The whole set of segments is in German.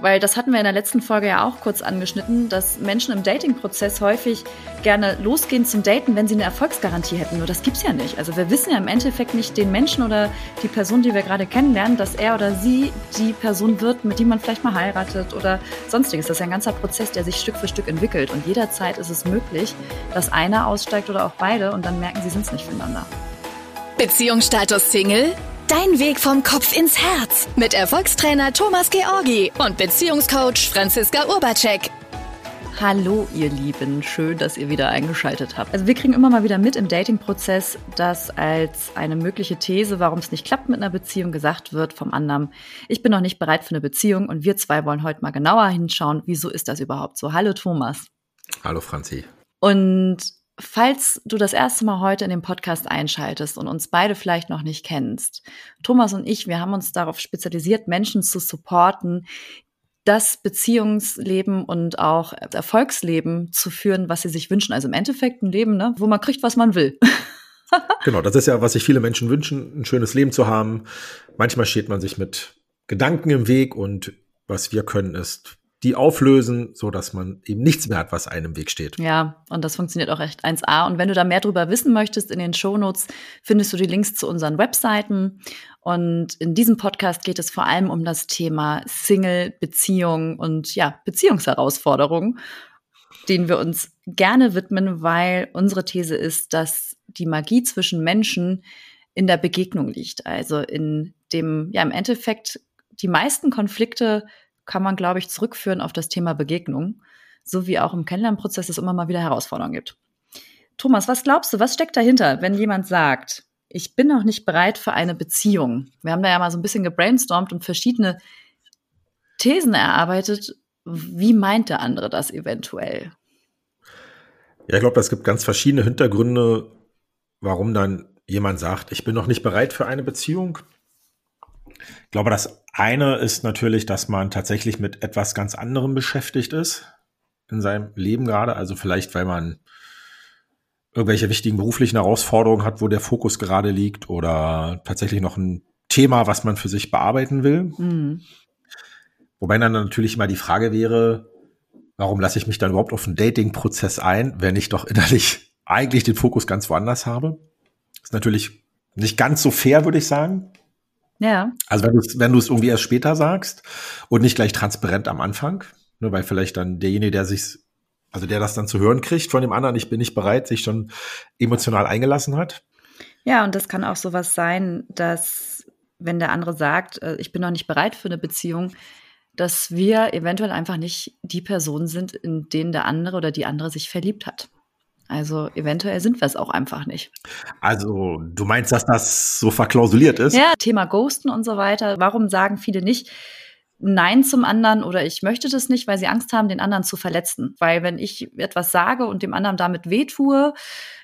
Weil das hatten wir in der letzten Folge ja auch kurz angeschnitten, dass Menschen im Dating-Prozess häufig gerne losgehen zum Daten, wenn sie eine Erfolgsgarantie hätten. Nur das gibt's ja nicht. Also wir wissen ja im Endeffekt nicht den Menschen oder die Person, die wir gerade kennenlernen, dass er oder sie die Person wird, mit die man vielleicht mal heiratet oder sonstiges. Das ist ja ein ganzer Prozess, der sich Stück für Stück entwickelt. Und jederzeit ist es möglich, dass einer aussteigt oder auch beide und dann merken, sie sind's nicht füreinander. Beziehungsstatus Single? Dein Weg vom Kopf ins Herz mit Erfolgstrainer Thomas Georgi und Beziehungscoach Franziska Urbacek. Hallo, ihr Lieben. Schön, dass ihr wieder eingeschaltet habt. Also wir kriegen immer mal wieder mit im Dating-Prozess, dass als eine mögliche These, warum es nicht klappt mit einer Beziehung, gesagt wird vom anderen, ich bin noch nicht bereit für eine Beziehung und wir zwei wollen heute mal genauer hinschauen, wieso ist das überhaupt so? Hallo, Thomas. Hallo, Franzi. Und Falls du das erste Mal heute in den Podcast einschaltest und uns beide vielleicht noch nicht kennst, Thomas und ich, wir haben uns darauf spezialisiert, Menschen zu supporten, das Beziehungsleben und auch Erfolgsleben zu führen, was sie sich wünschen. Also im Endeffekt ein Leben, ne, wo man kriegt, was man will. genau, das ist ja, was sich viele Menschen wünschen, ein schönes Leben zu haben. Manchmal steht man sich mit Gedanken im Weg und was wir können, ist die auflösen, so dass man eben nichts mehr hat, was einem Weg steht. Ja, und das funktioniert auch echt 1A. Und wenn du da mehr drüber wissen möchtest, in den Shownotes findest du die Links zu unseren Webseiten. Und in diesem Podcast geht es vor allem um das Thema Single, Beziehung und ja, Beziehungsherausforderungen, denen wir uns gerne widmen, weil unsere These ist, dass die Magie zwischen Menschen in der Begegnung liegt. Also in dem, ja, im Endeffekt die meisten Konflikte kann man, glaube ich, zurückführen auf das Thema Begegnung, so wie auch im Kennenlernprozess es immer mal wieder Herausforderungen gibt. Thomas, was glaubst du, was steckt dahinter, wenn jemand sagt, ich bin noch nicht bereit für eine Beziehung? Wir haben da ja mal so ein bisschen gebrainstormt und verschiedene Thesen erarbeitet. Wie meint der andere das eventuell? Ja, ich glaube, es gibt ganz verschiedene Hintergründe, warum dann jemand sagt, ich bin noch nicht bereit für eine Beziehung. Ich glaube, das eine ist natürlich, dass man tatsächlich mit etwas ganz anderem beschäftigt ist in seinem Leben gerade. Also vielleicht, weil man irgendwelche wichtigen beruflichen Herausforderungen hat, wo der Fokus gerade liegt oder tatsächlich noch ein Thema, was man für sich bearbeiten will. Mhm. Wobei dann natürlich immer die Frage wäre, warum lasse ich mich dann überhaupt auf einen Dating-Prozess ein, wenn ich doch innerlich eigentlich den Fokus ganz woanders habe? Ist natürlich nicht ganz so fair, würde ich sagen. Ja. Also wenn du es wenn du es irgendwie erst später sagst und nicht gleich transparent am Anfang, ne, weil vielleicht dann derjenige, der sich, also der das dann zu hören kriegt von dem anderen, ich bin nicht bereit, sich schon emotional eingelassen hat. Ja, und das kann auch sowas sein, dass wenn der andere sagt, äh, ich bin noch nicht bereit für eine Beziehung, dass wir eventuell einfach nicht die Person sind, in denen der andere oder die andere sich verliebt hat. Also eventuell sind wir es auch einfach nicht. Also du meinst, dass das so verklausuliert ist? Ja, Thema Ghosten und so weiter. Warum sagen viele nicht, Nein zum anderen oder ich möchte das nicht, weil sie Angst haben, den anderen zu verletzen. Weil wenn ich etwas sage und dem anderen damit wehtue,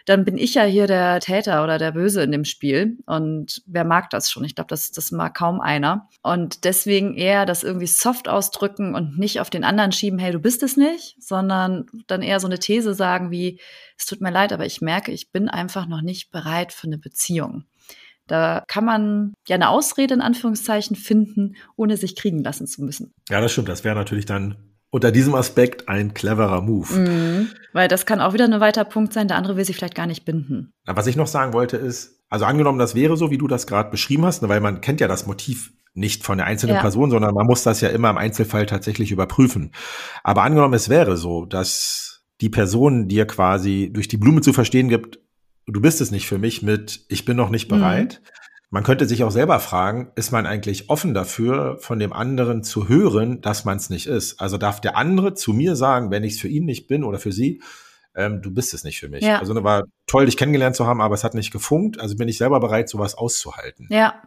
dann bin ich ja hier der Täter oder der Böse in dem Spiel. Und wer mag das schon? Ich glaube, das, das mag kaum einer. Und deswegen eher das irgendwie soft ausdrücken und nicht auf den anderen schieben, hey, du bist es nicht, sondern dann eher so eine These sagen wie, es tut mir leid, aber ich merke, ich bin einfach noch nicht bereit für eine Beziehung. Da kann man ja eine Ausrede in Anführungszeichen finden, ohne sich kriegen lassen zu müssen. Ja, das stimmt. Das wäre natürlich dann unter diesem Aspekt ein cleverer Move. Mhm, weil das kann auch wieder ein weiter Punkt sein, der andere will sich vielleicht gar nicht binden. Was ich noch sagen wollte ist, also angenommen, das wäre so, wie du das gerade beschrieben hast, ne, weil man kennt ja das Motiv nicht von der einzelnen ja. Person, sondern man muss das ja immer im Einzelfall tatsächlich überprüfen. Aber angenommen, es wäre so, dass die Person dir quasi durch die Blume zu verstehen gibt, du bist es nicht für mich mit, ich bin noch nicht bereit. Mhm. Man könnte sich auch selber fragen, ist man eigentlich offen dafür, von dem anderen zu hören, dass man es nicht ist? Also darf der andere zu mir sagen, wenn ich es für ihn nicht bin oder für sie, ähm, du bist es nicht für mich. Ja. Also ne, war toll, dich kennengelernt zu haben, aber es hat nicht gefunkt. Also bin ich selber bereit, sowas auszuhalten. Ja.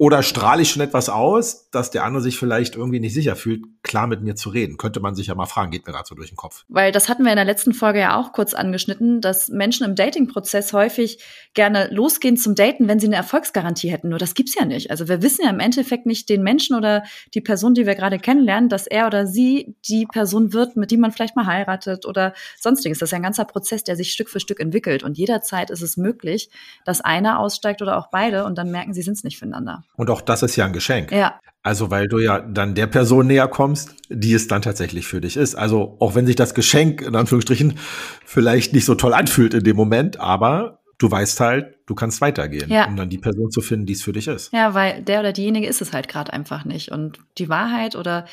Oder strahle ich schon etwas aus, dass der andere sich vielleicht irgendwie nicht sicher fühlt, klar mit mir zu reden? Könnte man sich ja mal fragen, geht mir gerade so durch den Kopf. Weil das hatten wir in der letzten Folge ja auch kurz angeschnitten, dass Menschen im Dating-Prozess häufig gerne losgehen zum Daten, wenn sie eine Erfolgsgarantie hätten. Nur das gibt's ja nicht. Also wir wissen ja im Endeffekt nicht den Menschen oder die Person, die wir gerade kennenlernen, dass er oder sie die Person wird, mit die man vielleicht mal heiratet oder sonstiges. Das ist ja ein ganzer Prozess, der sich Stück für Stück entwickelt. Und jederzeit ist es möglich, dass einer aussteigt oder auch beide und dann merken, sie sind es nicht füreinander. Und auch das ist ja ein Geschenk. Ja. Also, weil du ja dann der Person näher kommst, die es dann tatsächlich für dich ist. Also, auch wenn sich das Geschenk in Anführungsstrichen vielleicht nicht so toll anfühlt in dem Moment, aber du weißt halt, du kannst weitergehen, Ja. um dann die Person zu finden, die es für dich ist. Ja, weil der oder diejenige ist es halt gerade einfach nicht. Und die Wahrheit oder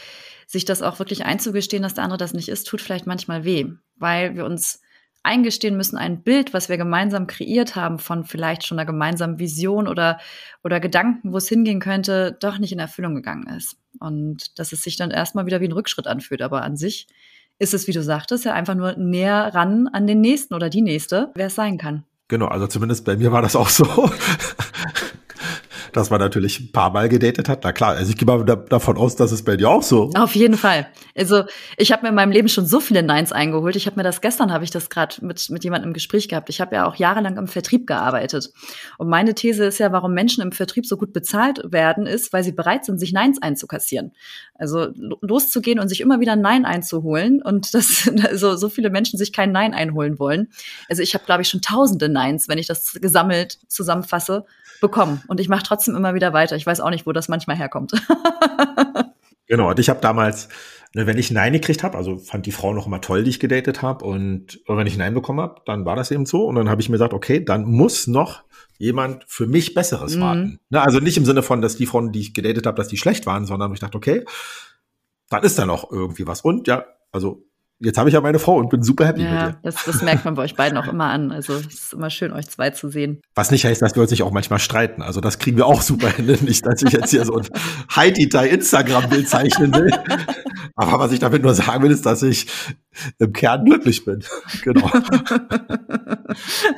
sich das auch wirklich einzugestehen, dass der andere das nicht ist, tut vielleicht manchmal weh, weil wir uns eingestehen müssen, ein Bild, was wir gemeinsam kreiert haben von vielleicht schon einer gemeinsamen Vision oder, oder Gedanken, wo es hingehen könnte, doch nicht in Erfüllung gegangen ist. Und dass es sich dann erstmal wieder wie ein Rückschritt anfühlt. Aber an sich ist es, wie du sagtest, ja einfach nur näher ran an den nächsten oder die nächste, wer es sein kann. Genau, also zumindest bei mir war das auch so. Dass man natürlich ein paar Mal gedatet hat. Na klar, also ich gehe mal da, davon aus, dass es bei dir auch so. Auf jeden Fall. Also ich habe mir in meinem Leben schon so viele Neins eingeholt. Ich habe mir das gestern habe ich das gerade mit mit jemandem im Gespräch gehabt. Ich habe ja auch jahrelang im Vertrieb gearbeitet. Und meine These ist ja, warum Menschen im Vertrieb so gut bezahlt werden, ist, weil sie bereit sind, sich Neins einzukassieren. Also lo- loszugehen und sich immer wieder ein Nein einzuholen und dass also so viele Menschen sich kein Nein einholen wollen. Also ich habe glaube ich schon tausende Neins, wenn ich das gesammelt zusammenfasse, bekommen und ich mache trotzdem immer wieder weiter. Ich weiß auch nicht, wo das manchmal herkommt. Genau, und ich habe damals, ne, wenn ich Nein gekriegt habe, also fand die Frau noch immer toll, die ich gedatet habe, und wenn ich Nein bekommen habe, dann war das eben so. Und dann habe ich mir gesagt, okay, dann muss noch jemand für mich Besseres Mhm. warten. Ne, also nicht im Sinne von, dass die Frauen, die ich gedatet habe, dass die schlecht waren, sondern ich dachte, okay, dann ist da noch irgendwie was. Und ja, also jetzt habe ich ja meine Frau und bin super happy mit Ja, ihr. das, das merkt man bei euch beiden auch immer an. Also es ist immer schön, euch zwei zu sehen. Was nicht heißt, dass wir uns nicht auch manchmal streiten. Also das kriegen wir auch super hin. Nicht, dass ich jetzt hier so ein Heidi-Tai Instagram-Bild zeichnen will. Aber was ich damit nur sagen will, ist, dass ich im Kern glücklich bin. Genau.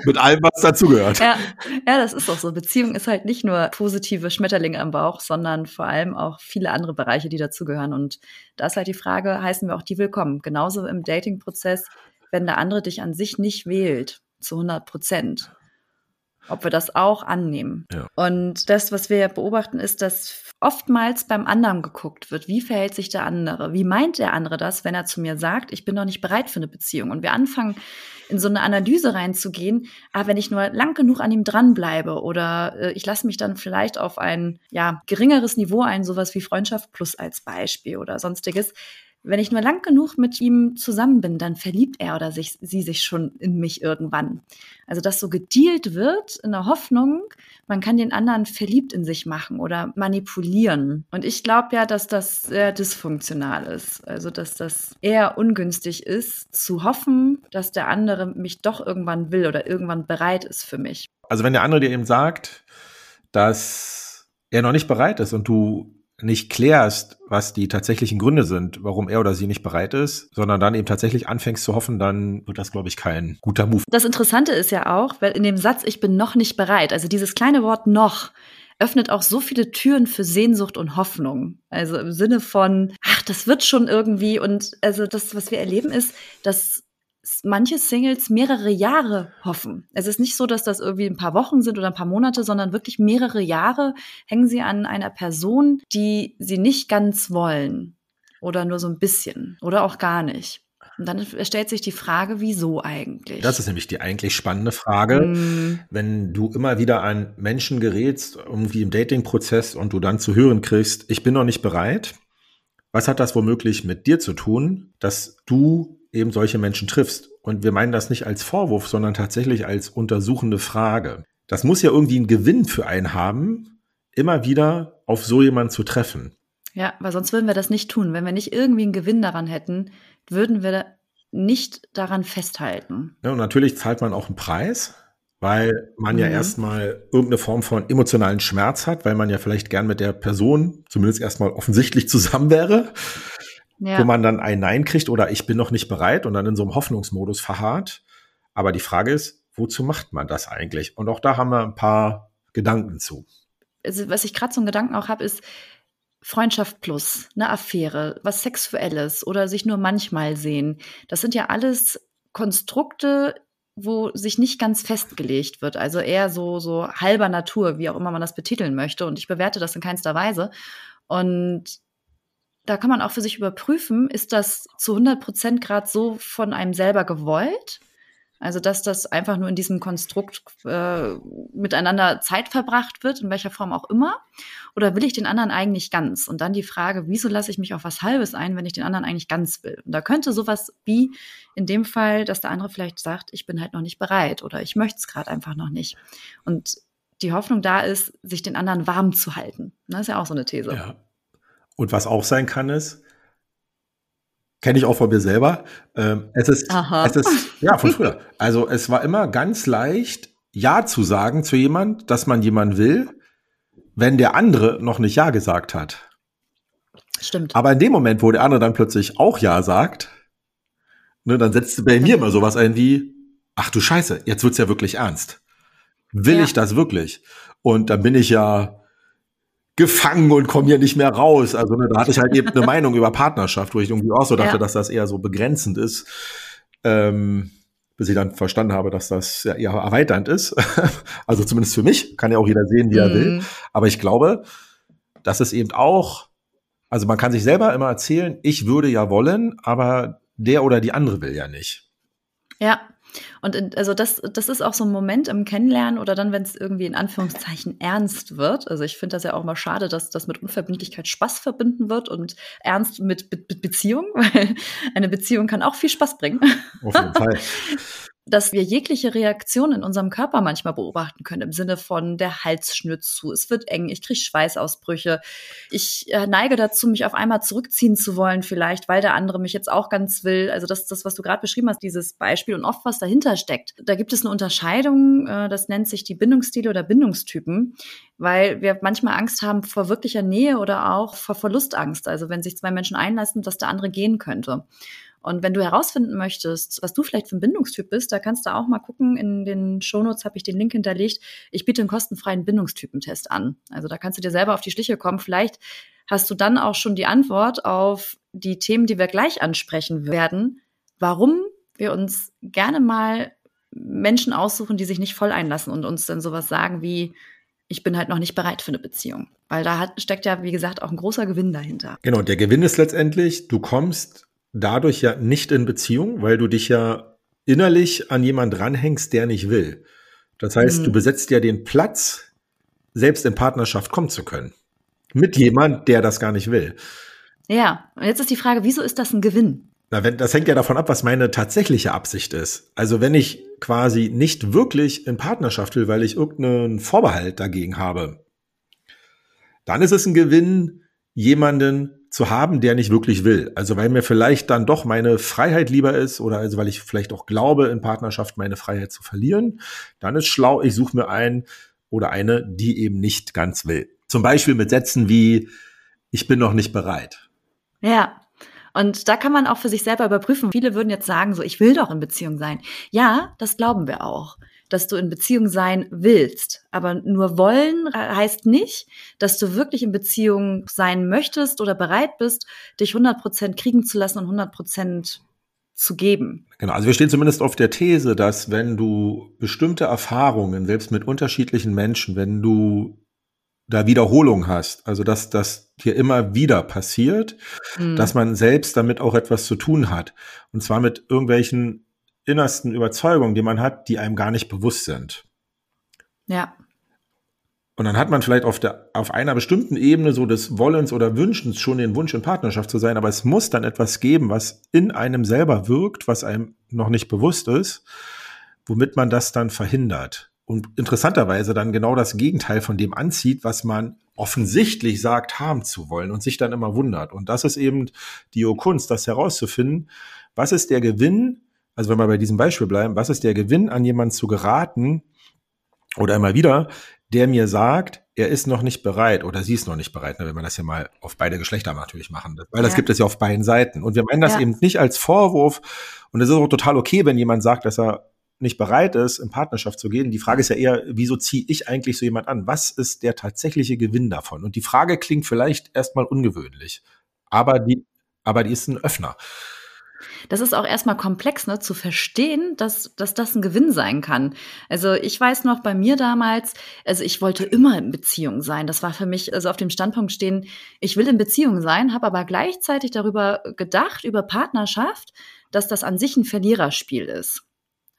Mit allem, was dazugehört. Ja, ja, das ist auch so. Beziehung ist halt nicht nur positive Schmetterlinge am Bauch, sondern vor allem auch viele andere Bereiche, die dazugehören. Und da ist halt die Frage, heißen wir auch die willkommen? Genauso im Dating-Prozess, wenn der andere dich an sich nicht wählt, zu 100 Prozent. Ob wir das auch annehmen. Ja. Und das, was wir beobachten, ist, dass oftmals beim anderen geguckt wird. Wie verhält sich der andere? Wie meint der andere das, wenn er zu mir sagt, ich bin noch nicht bereit für eine Beziehung? Und wir anfangen, in so eine Analyse reinzugehen, ah, wenn ich nur lang genug an ihm dranbleibe oder äh, ich lasse mich dann vielleicht auf ein ja, geringeres Niveau ein, sowas wie Freundschaft plus als Beispiel oder sonstiges. Wenn ich nur lang genug mit ihm zusammen bin, dann verliebt er oder sich, sie sich schon in mich irgendwann. Also, dass so gedealt wird in der Hoffnung, man kann den anderen verliebt in sich machen oder manipulieren. Und ich glaube ja, dass das sehr dysfunktional ist. Also, dass das eher ungünstig ist, zu hoffen, dass der andere mich doch irgendwann will oder irgendwann bereit ist für mich. Also wenn der andere dir eben sagt, dass er noch nicht bereit ist und du nicht klärst, was die tatsächlichen Gründe sind, warum er oder sie nicht bereit ist, sondern dann eben tatsächlich anfängst zu hoffen, dann wird das, glaube ich, kein guter Move. Das Interessante ist ja auch, weil in dem Satz, ich bin noch nicht bereit, also dieses kleine Wort noch, öffnet auch so viele Türen für Sehnsucht und Hoffnung. Also im Sinne von, ach, das wird schon irgendwie. Und also das, was wir erleben, ist, dass manche Singles mehrere Jahre hoffen. Es ist nicht so, dass das irgendwie ein paar Wochen sind oder ein paar Monate, sondern wirklich mehrere Jahre hängen sie an einer Person, die sie nicht ganz wollen. Oder nur so ein bisschen. Oder auch gar nicht. Und dann stellt sich die Frage, wieso eigentlich? Das ist nämlich die eigentlich spannende Frage. Mm, Wenn du immer wieder an Menschen gerätst, irgendwie im Dating-Prozess und du dann zu hören kriegst, ich bin noch nicht bereit, was hat das womöglich mit dir zu tun, dass du eben solche Menschen triffst? Und wir meinen das nicht als Vorwurf, sondern tatsächlich als untersuchende Frage. Das muss ja irgendwie einen Gewinn für einen haben, immer wieder auf so jemanden zu treffen. Ja, weil sonst würden wir das nicht tun. Wenn wir nicht irgendwie einen Gewinn daran hätten, würden wir nicht daran festhalten. Ja, und natürlich zahlt man auch einen Preis, weil man ja Mhm. erstmal irgendeine Form von emotionalen Schmerz hat, weil man ja vielleicht gern mit der Person zumindest erstmal offensichtlich zusammen wäre, Ja. wo man dann ein Nein kriegt oder ich bin noch nicht bereit und dann in so einem Hoffnungsmodus verharrt. Aber die Frage ist, wozu macht man das eigentlich? Und auch da haben wir ein paar Gedanken zu. also, was ich gerade so einen Gedanken auch habe, ist Freundschaft plus, eine Affäre, was Sexuelles oder sich nur manchmal sehen. Das sind ja alles Konstrukte, wo sich nicht ganz festgelegt wird. Also eher so, so halber Natur, wie auch immer man das betiteln möchte. Und ich bewerte das in keinster Weise. Und da kann man auch für sich überprüfen, ist das zu 100 Prozent gerade so von einem selber gewollt? Also, dass das einfach nur in diesem Konstrukt äh, miteinander Zeit verbracht wird, in welcher Form auch immer. Oder will ich den anderen eigentlich ganz? Und dann die Frage, wieso lasse ich mich auf was Halbes ein, wenn ich den anderen eigentlich ganz will? Und da könnte sowas wie in dem Fall, dass der andere vielleicht sagt, ich bin halt noch nicht bereit oder ich möchte es gerade einfach noch nicht. Und die Hoffnung da ist, sich den anderen warm zu halten. Das ist ja auch so eine These. Ja. Und was auch sein kann, ist, Kenne ich auch von mir selber. Ähm, es ist, Aha. es ist, ja, von früher. Also es war immer ganz leicht, Ja zu sagen zu jemand, dass man jemand will, wenn der andere noch nicht Ja gesagt hat. Stimmt. Aber in dem Moment, wo der andere dann plötzlich auch Ja sagt, ne, dann setzt bei mir immer sowas ein wie, ach du Scheiße, jetzt wird's ja wirklich ernst. Will ja. ich das wirklich? Und dann bin ich ja gefangen und komme hier nicht mehr raus. Also ne, da hatte ich halt eben eine Meinung über Partnerschaft, wo ich irgendwie auch so dachte, ja. dass das eher so begrenzend ist. Ähm, bis ich dann verstanden habe, dass das ja eher erweiternd ist. also zumindest für mich, kann ja auch jeder sehen, wie er will. Mhm. Aber ich glaube, dass es eben auch, also man kann sich selber immer erzählen, ich würde ja wollen, aber der oder die andere will ja nicht. Ja, und in, also das, das ist auch so ein Moment im Kennenlernen oder dann, wenn es irgendwie in Anführungszeichen ernst wird. Also ich finde das ja auch mal schade, dass das mit Unverbindlichkeit Spaß verbinden wird und ernst mit, mit, mit Beziehung, weil eine Beziehung kann auch viel Spaß bringen. Auf jeden Fall. dass wir jegliche Reaktion in unserem Körper manchmal beobachten können, im Sinne von der Hals schnürt zu, es wird eng, ich kriege Schweißausbrüche, ich äh, neige dazu, mich auf einmal zurückziehen zu wollen, vielleicht, weil der andere mich jetzt auch ganz will. Also das, das was du gerade beschrieben hast, dieses Beispiel und oft was dahinter steckt. Da gibt es eine Unterscheidung, äh, das nennt sich die Bindungsstile oder Bindungstypen, weil wir manchmal Angst haben vor wirklicher Nähe oder auch vor Verlustangst. Also wenn sich zwei Menschen einlassen, dass der andere gehen könnte. Und wenn du herausfinden möchtest, was du vielleicht für ein Bindungstyp bist, da kannst du auch mal gucken. In den Shownotes habe ich den Link hinterlegt. Ich biete einen kostenfreien Bindungstypentest an. Also da kannst du dir selber auf die Schliche kommen. Vielleicht hast du dann auch schon die Antwort auf die Themen, die wir gleich ansprechen werden, warum wir uns gerne mal Menschen aussuchen, die sich nicht voll einlassen und uns dann sowas sagen wie, ich bin halt noch nicht bereit für eine Beziehung. Weil da hat, steckt ja, wie gesagt, auch ein großer Gewinn dahinter. Genau, der Gewinn ist letztendlich, du kommst dadurch ja nicht in Beziehung, weil du dich ja innerlich an jemand ranhängst, der nicht will. Das heißt, mhm. du besetzt ja den Platz, selbst in Partnerschaft kommen zu können. Mit jemand, der das gar nicht will. Ja, und jetzt ist die Frage, wieso ist das ein Gewinn? Na, wenn, das hängt ja davon ab, was meine tatsächliche Absicht ist. Also wenn ich quasi nicht wirklich in Partnerschaft will, weil ich irgendeinen Vorbehalt dagegen habe, dann ist es ein Gewinn, jemanden zu haben, der nicht wirklich will. Also weil mir vielleicht dann doch meine Freiheit lieber ist oder also weil ich vielleicht auch glaube, in Partnerschaft meine Freiheit zu verlieren, dann ist schlau, ich suche mir einen oder eine, die eben nicht ganz will. Zum Beispiel mit Sätzen wie, ich bin noch nicht bereit. Ja. Und da kann man auch für sich selber überprüfen. Viele würden jetzt sagen, so, ich will doch in Beziehung sein. Ja, das glauben wir auch dass du in Beziehung sein willst. Aber nur wollen heißt nicht, dass du wirklich in Beziehung sein möchtest oder bereit bist, dich 100 Prozent kriegen zu lassen und 100 Prozent zu geben. Genau, also wir stehen zumindest auf der These, dass wenn du bestimmte Erfahrungen, selbst mit unterschiedlichen Menschen, wenn du da Wiederholung hast, also dass das hier immer wieder passiert, mhm. dass man selbst damit auch etwas zu tun hat. Und zwar mit irgendwelchen innersten Überzeugungen, die man hat, die einem gar nicht bewusst sind. Ja. Und dann hat man vielleicht auf, der, auf einer bestimmten Ebene so des Wollens oder Wünschens schon den Wunsch in Partnerschaft zu sein, aber es muss dann etwas geben, was in einem selber wirkt, was einem noch nicht bewusst ist, womit man das dann verhindert. Und interessanterweise dann genau das Gegenteil von dem anzieht, was man offensichtlich sagt, haben zu wollen und sich dann immer wundert. Und das ist eben die Kunst, das herauszufinden. Was ist der Gewinn, also wenn wir bei diesem Beispiel bleiben, was ist der Gewinn, an jemanden zu geraten oder immer wieder, der mir sagt, er ist noch nicht bereit oder sie ist noch nicht bereit, ne, wenn wir das ja mal auf beide Geschlechter natürlich machen, weil das ja. gibt es ja auf beiden Seiten. Und wir meinen das ja. eben nicht als Vorwurf und es ist auch total okay, wenn jemand sagt, dass er nicht bereit ist, in Partnerschaft zu gehen. Die Frage ist ja eher, wieso ziehe ich eigentlich so jemand an? Was ist der tatsächliche Gewinn davon? Und die Frage klingt vielleicht erstmal ungewöhnlich, aber die, aber die ist ein Öffner. Das ist auch erstmal komplex, ne, zu verstehen, dass, dass das ein Gewinn sein kann. Also ich weiß noch bei mir damals, also ich wollte immer in Beziehung sein. Das war für mich, also auf dem Standpunkt stehen, ich will in Beziehung sein, habe aber gleichzeitig darüber gedacht, über Partnerschaft, dass das an sich ein Verliererspiel ist.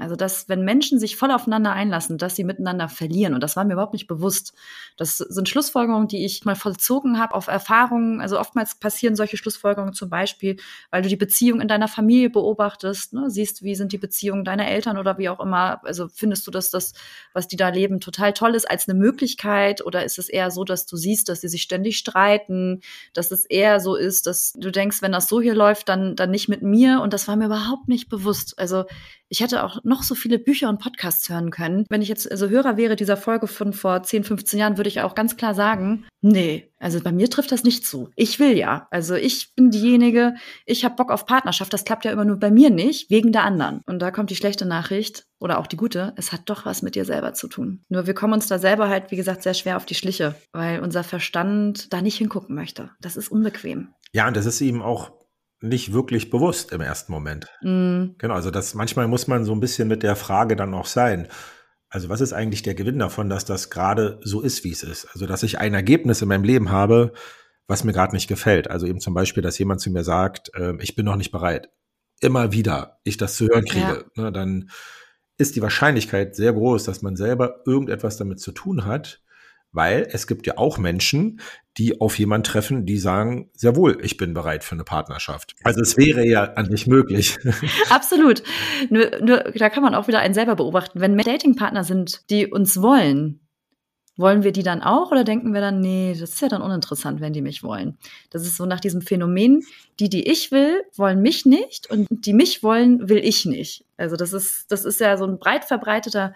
Also, dass wenn Menschen sich voll aufeinander einlassen, dass sie miteinander verlieren. Und das war mir überhaupt nicht bewusst. Das sind Schlussfolgerungen, die ich mal vollzogen habe auf Erfahrungen. Also oftmals passieren solche Schlussfolgerungen zum Beispiel, weil du die Beziehung in deiner Familie beobachtest, ne? siehst, wie sind die Beziehungen deiner Eltern oder wie auch immer. Also findest du, dass das, was die da leben, total toll ist als eine Möglichkeit? Oder ist es eher so, dass du siehst, dass sie sich ständig streiten, dass es eher so ist, dass du denkst, wenn das so hier läuft, dann, dann nicht mit mir. Und das war mir überhaupt nicht bewusst. Also ich hätte auch noch so viele Bücher und Podcasts hören können. Wenn ich jetzt also Hörer wäre dieser Folge von vor 10, 15 Jahren, würde ich auch ganz klar sagen, nee, also bei mir trifft das nicht zu. Ich will ja. Also ich bin diejenige, ich habe Bock auf Partnerschaft. Das klappt ja immer nur bei mir nicht, wegen der anderen. Und da kommt die schlechte Nachricht oder auch die gute, es hat doch was mit dir selber zu tun. Nur wir kommen uns da selber halt, wie gesagt, sehr schwer auf die Schliche, weil unser Verstand da nicht hingucken möchte. Das ist unbequem. Ja, und das ist eben auch nicht wirklich bewusst im ersten Moment. Mm. Genau, also das manchmal muss man so ein bisschen mit der Frage dann auch sein. Also was ist eigentlich der Gewinn davon, dass das gerade so ist, wie es ist? Also dass ich ein Ergebnis in meinem Leben habe, was mir gerade nicht gefällt. Also eben zum Beispiel, dass jemand zu mir sagt, äh, ich bin noch nicht bereit. Immer wieder ich das zu hören kriege, ja. ne, dann ist die Wahrscheinlichkeit sehr groß, dass man selber irgendetwas damit zu tun hat, weil es gibt ja auch Menschen, die auf jemanden treffen, die sagen, sehr wohl, ich bin bereit für eine Partnerschaft. Also es wäre ja an sich möglich. Absolut. Nur, nur da kann man auch wieder einen selber beobachten. Wenn Datingpartner sind, die uns wollen, wollen wir die dann auch oder denken wir dann, nee, das ist ja dann uninteressant, wenn die mich wollen? Das ist so nach diesem Phänomen, die, die ich will, wollen mich nicht und die mich wollen, will ich nicht. Also das ist, das ist ja so ein breit verbreiteter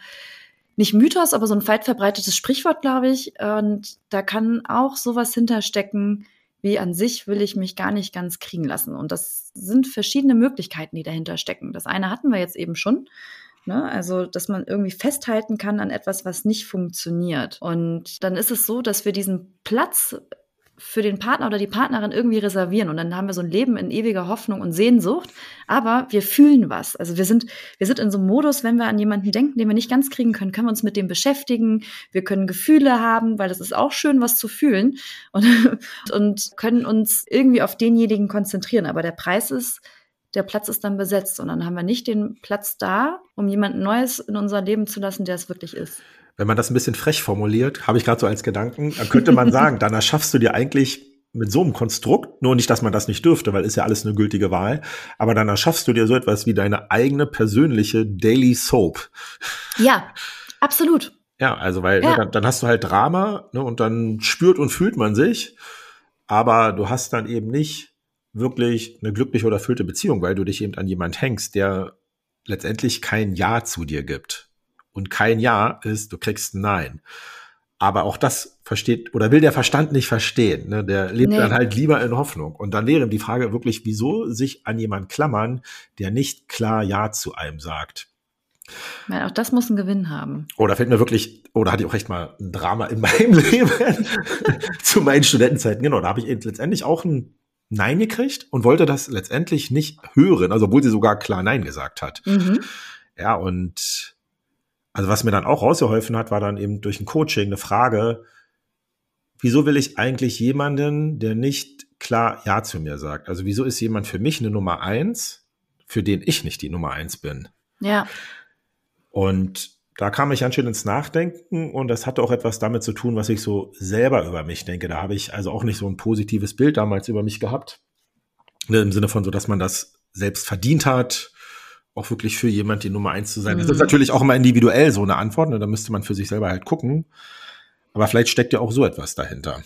nicht Mythos, aber so ein weit verbreitetes Sprichwort, glaube ich. Und da kann auch sowas hinterstecken, wie an sich will ich mich gar nicht ganz kriegen lassen. Und das sind verschiedene Möglichkeiten, die dahinter stecken. Das eine hatten wir jetzt eben schon. Ne? Also, dass man irgendwie festhalten kann an etwas, was nicht funktioniert. Und dann ist es so, dass wir diesen Platz für den Partner oder die Partnerin irgendwie reservieren und dann haben wir so ein Leben in ewiger Hoffnung und Sehnsucht, aber wir fühlen was. Also wir sind wir sind in so einem Modus, wenn wir an jemanden denken, den wir nicht ganz kriegen können, können wir uns mit dem beschäftigen. Wir können Gefühle haben, weil das ist auch schön, was zu fühlen und, und können uns irgendwie auf denjenigen konzentrieren. Aber der Preis ist der Platz ist dann besetzt und dann haben wir nicht den Platz da, um jemanden Neues in unser Leben zu lassen, der es wirklich ist wenn man das ein bisschen frech formuliert, habe ich gerade so als Gedanken, dann könnte man sagen, dann erschaffst du dir eigentlich mit so einem Konstrukt, nur nicht, dass man das nicht dürfte, weil ist ja alles eine gültige Wahl, aber dann erschaffst du dir so etwas wie deine eigene persönliche Daily Soap. Ja, absolut. Ja, also weil ne, ja. Ne, dann, dann, hast du halt Drama ne, und dann spürt und fühlt man sich, aber du hast dann eben nicht wirklich eine glückliche oder erfüllte Beziehung, weil du dich eben an jemand hängst, der letztendlich kein Ja zu dir gibt und kein Ja ist, du kriegst ein Nein. Aber auch das versteht oder will der Verstand nicht verstehen. Ne? Der lebt nee. dann halt lieber in Hoffnung. Und dann wäre die Frage wirklich, wieso sich an jemanden klammern, der nicht klar Ja zu einem sagt. Ja, auch das muss einen Gewinn haben. Oder fällt mir wirklich, oder hatte ich auch recht mal ein Drama in meinem Leben zu meinen Studentenzeiten. Genau, da habe ich letztendlich auch ein Nein gekriegt und wollte das letztendlich nicht hören, also obwohl sie sogar klar Nein gesagt hat. Mhm. Ja, und also was mir dann auch rausgeholfen hat, war dann eben durch ein Coaching eine Frage, wieso will ich eigentlich jemanden, der nicht klar Ja zu mir sagt? Also wieso ist jemand für mich eine Nummer eins, für den ich nicht die Nummer eins bin? Ja. Und da kam ich ganz schön ins Nachdenken und das hatte auch etwas damit zu tun, was ich so selber über mich denke. Da habe ich also auch nicht so ein positives Bild damals über mich gehabt. Im Sinne von so, dass man das selbst verdient hat, auch wirklich für jemand die Nummer eins zu sein. Mhm. Das ist natürlich auch immer individuell so eine Antwort, ne? da müsste man für sich selber halt gucken. Aber vielleicht steckt ja auch so etwas dahinter.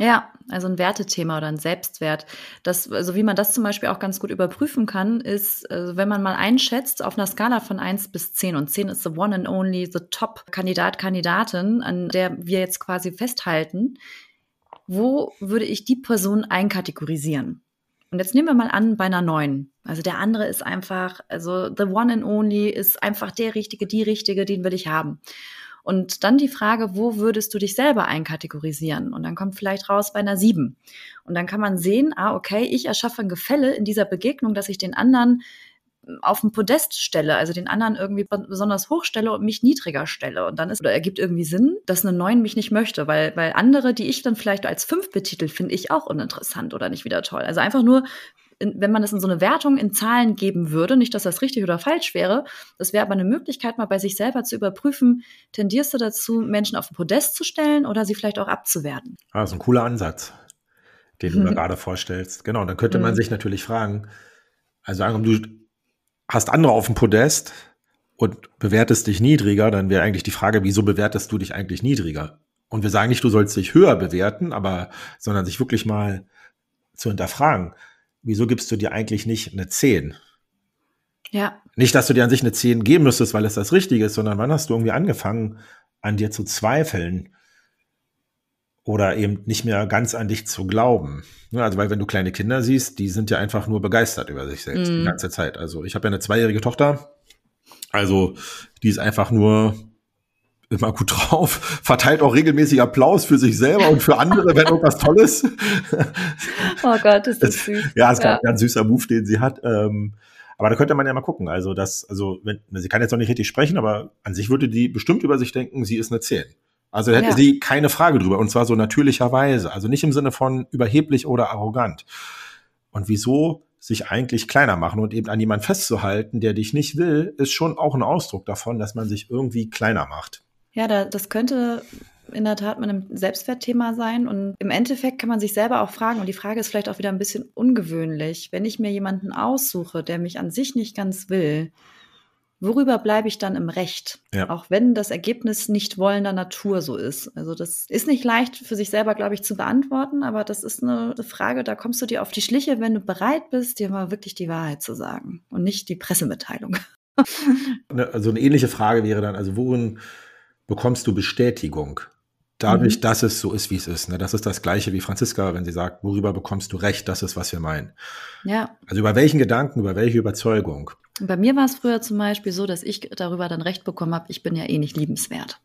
Ja, also ein Wertethema oder ein Selbstwert. Das, also wie man das zum Beispiel auch ganz gut überprüfen kann, ist, also wenn man mal einschätzt auf einer Skala von eins bis zehn und zehn ist the one and only, the top Kandidat, Kandidatin, an der wir jetzt quasi festhalten, wo würde ich die Person einkategorisieren? Und jetzt nehmen wir mal an bei einer neuen. Also der andere ist einfach, also the one and only ist einfach der Richtige, die Richtige, den will ich haben. Und dann die Frage, wo würdest du dich selber einkategorisieren? Und dann kommt vielleicht raus bei einer sieben. Und dann kann man sehen, ah, okay, ich erschaffe ein Gefälle in dieser Begegnung, dass ich den anderen auf den Podest stelle, also den anderen irgendwie besonders hoch stelle und mich niedriger stelle. Und dann ist, oder ergibt irgendwie Sinn, dass eine Neun mich nicht möchte, weil, weil andere, die ich dann vielleicht als fünf betitel, finde ich auch uninteressant oder nicht wieder toll. Also einfach nur wenn man das in so eine Wertung in Zahlen geben würde, nicht, dass das richtig oder falsch wäre, das wäre aber eine Möglichkeit, mal bei sich selber zu überprüfen, tendierst du dazu, Menschen auf den Podest zu stellen oder sie vielleicht auch abzuwerten? Ah, das ist ein cooler Ansatz, den du mir gerade vorstellst. Genau, dann könnte man mhm. sich natürlich fragen, also angenommen, du hast andere auf dem Podest und bewertest dich niedriger, dann wäre eigentlich die Frage, wieso bewertest du dich eigentlich niedriger? Und wir sagen nicht, du sollst dich höher bewerten, aber, sondern sich wirklich mal zu hinterfragen. Wieso gibst du dir eigentlich nicht eine 10? Ja. Nicht, dass du dir an sich eine 10 geben müsstest, weil es das Richtige ist, sondern wann hast du irgendwie angefangen, an dir zu zweifeln? Oder eben nicht mehr ganz an dich zu glauben. Also, weil wenn du kleine Kinder siehst, die sind ja einfach nur begeistert über sich selbst mm. die ganze Zeit. Also, ich habe ja eine zweijährige Tochter. Also, die ist einfach nur immer gut drauf, verteilt auch regelmäßig Applaus für sich selber und für andere, wenn irgendwas Tolles. oh Gott, ist das süß. Ja, ist ja. ein ganz süßer Move, den sie hat. Ähm, aber da könnte man ja mal gucken. Also das, also wenn, sie kann jetzt noch nicht richtig sprechen, aber an sich würde die bestimmt über sich denken, sie ist eine 10. Also hätte ja. sie keine Frage drüber und zwar so natürlicherweise. Also nicht im Sinne von überheblich oder arrogant. Und wieso sich eigentlich kleiner machen und eben an jemanden festzuhalten, der dich nicht will, ist schon auch ein Ausdruck davon, dass man sich irgendwie kleiner macht. Ja, da, das könnte in der Tat mit einem Selbstwertthema sein. Und im Endeffekt kann man sich selber auch fragen, und die Frage ist vielleicht auch wieder ein bisschen ungewöhnlich, wenn ich mir jemanden aussuche, der mich an sich nicht ganz will, worüber bleibe ich dann im Recht? Ja. Auch wenn das Ergebnis nicht wollender Natur so ist. Also das ist nicht leicht für sich selber, glaube ich, zu beantworten, aber das ist eine Frage, da kommst du dir auf die Schliche, wenn du bereit bist, dir mal wirklich die Wahrheit zu sagen und nicht die Pressemitteilung. Also eine ähnliche Frage wäre dann, also worin bekommst du Bestätigung. Dadurch, mhm. dass es so ist, wie es ist. Ne? Das ist das Gleiche wie Franziska, wenn sie sagt, worüber bekommst du Recht? Das ist, was wir meinen. Ja. Also über welchen Gedanken, über welche Überzeugung? Bei mir war es früher zum Beispiel so, dass ich darüber dann Recht bekommen habe, ich bin ja eh nicht liebenswert.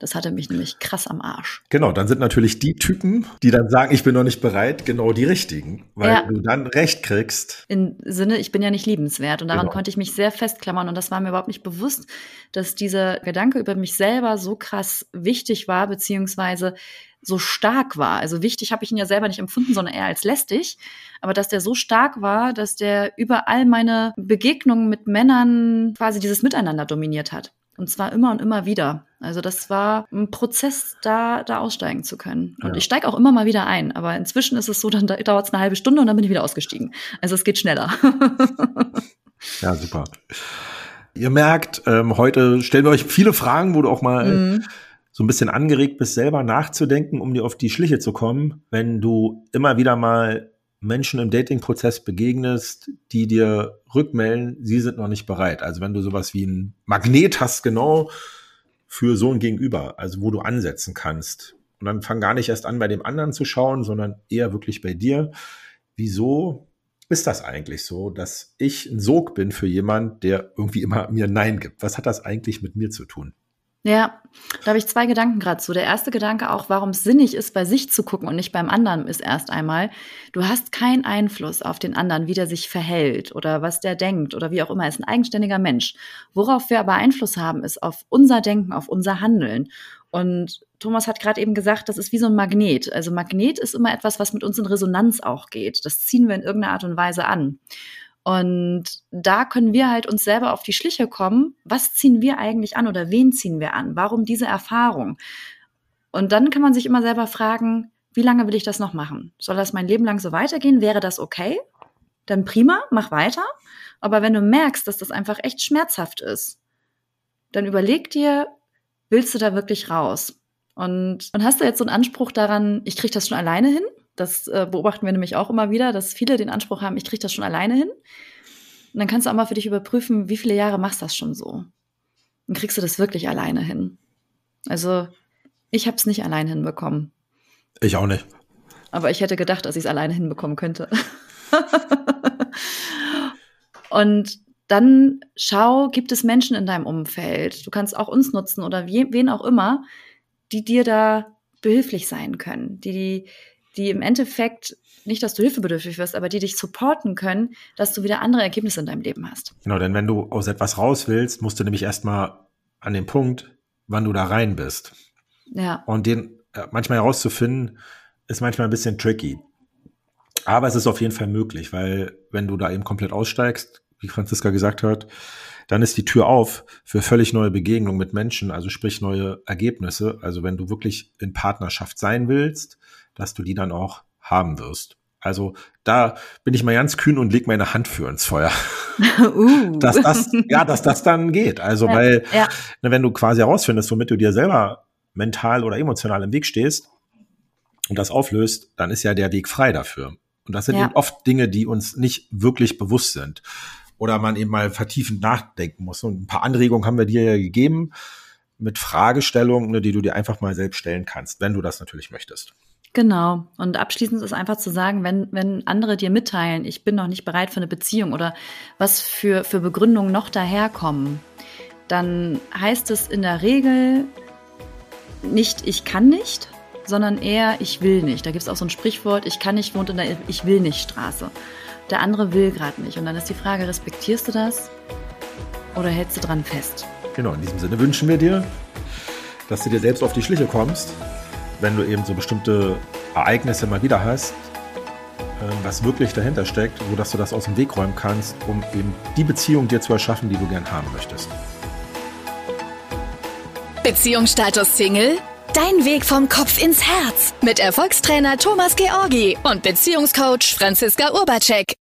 Das hatte mich nämlich krass am Arsch. Genau, dann sind natürlich die Typen, die dann sagen, ich bin noch nicht bereit, genau die richtigen, weil ja. du dann Recht kriegst. Im Sinne, ich bin ja nicht liebenswert. Und daran genau. konnte ich mich sehr festklammern. Und das war mir überhaupt nicht bewusst, dass dieser Gedanke über mich selber so krass wichtig war, beziehungsweise so stark war. Also wichtig habe ich ihn ja selber nicht empfunden, sondern eher als lästig. Aber dass der so stark war, dass der überall meine Begegnungen mit Männern quasi dieses Miteinander dominiert hat. Und zwar immer und immer wieder. Also das war ein Prozess, da, da aussteigen zu können. Und ja. ich steige auch immer mal wieder ein. Aber inzwischen ist es so, dann dauert es eine halbe Stunde und dann bin ich wieder ausgestiegen. Also es geht schneller. ja, super. Ihr merkt, ähm, heute stellen wir euch viele Fragen, wo du auch mal mhm. So ein bisschen angeregt bist, selber nachzudenken, um dir auf die Schliche zu kommen. Wenn du immer wieder mal Menschen im Dating-Prozess begegnest, die dir rückmelden, sie sind noch nicht bereit. Also wenn du sowas wie ein Magnet hast, genau für so ein Gegenüber, also wo du ansetzen kannst. Und dann fang gar nicht erst an, bei dem anderen zu schauen, sondern eher wirklich bei dir. Wieso ist das eigentlich so, dass ich ein Sog bin für jemand, der irgendwie immer mir Nein gibt? Was hat das eigentlich mit mir zu tun? Ja, da habe ich zwei Gedanken gerade zu. Der erste Gedanke auch, warum es sinnig ist, bei sich zu gucken und nicht beim anderen, ist erst einmal, du hast keinen Einfluss auf den anderen, wie der sich verhält oder was der denkt oder wie auch immer. Er ist ein eigenständiger Mensch. Worauf wir aber Einfluss haben, ist auf unser Denken, auf unser Handeln. Und Thomas hat gerade eben gesagt, das ist wie so ein Magnet. Also Magnet ist immer etwas, was mit uns in Resonanz auch geht. Das ziehen wir in irgendeiner Art und Weise an. Und da können wir halt uns selber auf die Schliche kommen. Was ziehen wir eigentlich an oder wen ziehen wir an? Warum diese Erfahrung? Und dann kann man sich immer selber fragen, wie lange will ich das noch machen? Soll das mein Leben lang so weitergehen? Wäre das okay? Dann prima, mach weiter. Aber wenn du merkst, dass das einfach echt schmerzhaft ist, dann überleg dir, willst du da wirklich raus? Und, und hast du jetzt so einen Anspruch daran, ich kriege das schon alleine hin? Das äh, beobachten wir nämlich auch immer wieder, dass viele den Anspruch haben, ich kriege das schon alleine hin. Und dann kannst du auch mal für dich überprüfen, wie viele Jahre machst du das schon so? Und kriegst du das wirklich alleine hin? Also, ich habe es nicht alleine hinbekommen. Ich auch nicht. Aber ich hätte gedacht, dass ich es alleine hinbekommen könnte. Und dann schau, gibt es Menschen in deinem Umfeld? Du kannst auch uns nutzen oder wen auch immer, die dir da behilflich sein können, die, die im Endeffekt nicht, dass du hilfebedürftig wirst, aber die dich supporten können, dass du wieder andere Ergebnisse in deinem Leben hast. Genau, denn wenn du aus etwas raus willst, musst du nämlich erstmal an den Punkt, wann du da rein bist. Ja. Und den äh, manchmal herauszufinden, ist manchmal ein bisschen tricky. Aber es ist auf jeden Fall möglich, weil wenn du da eben komplett aussteigst, wie Franziska gesagt hat, dann ist die Tür auf für völlig neue Begegnungen mit Menschen, also sprich neue Ergebnisse. Also wenn du wirklich in Partnerschaft sein willst, dass du die dann auch haben wirst. Also da bin ich mal ganz kühn und leg meine Hand für ins Feuer. Uh. Dass das, ja, dass das dann geht. Also, ja, weil, ja. Ne, wenn du quasi herausfindest, womit du dir selber mental oder emotional im Weg stehst und das auflöst, dann ist ja der Weg frei dafür. Und das sind ja. eben oft Dinge, die uns nicht wirklich bewusst sind. Oder man eben mal vertiefend nachdenken muss. Und ein paar Anregungen haben wir dir ja gegeben mit Fragestellungen, ne, die du dir einfach mal selbst stellen kannst, wenn du das natürlich möchtest. Genau. Und abschließend ist einfach zu sagen, wenn, wenn andere dir mitteilen, ich bin noch nicht bereit für eine Beziehung oder was für, für Begründungen noch daherkommen, dann heißt es in der Regel nicht, ich kann nicht, sondern eher, ich will nicht. Da gibt es auch so ein Sprichwort, ich kann nicht wohnt in der Ich will nicht Straße. Der andere will gerade nicht. Und dann ist die Frage, respektierst du das oder hältst du dran fest? Genau, in diesem Sinne wünschen wir dir, dass du dir selbst auf die Schliche kommst wenn du eben so bestimmte Ereignisse mal wieder hast, ähm, was wirklich dahinter steckt, sodass du das aus dem Weg räumen kannst, um eben die Beziehung dir zu erschaffen, die du gern haben möchtest. Beziehungsstatus Single? Dein Weg vom Kopf ins Herz mit Erfolgstrainer Thomas Georgi und Beziehungscoach Franziska Urbacek.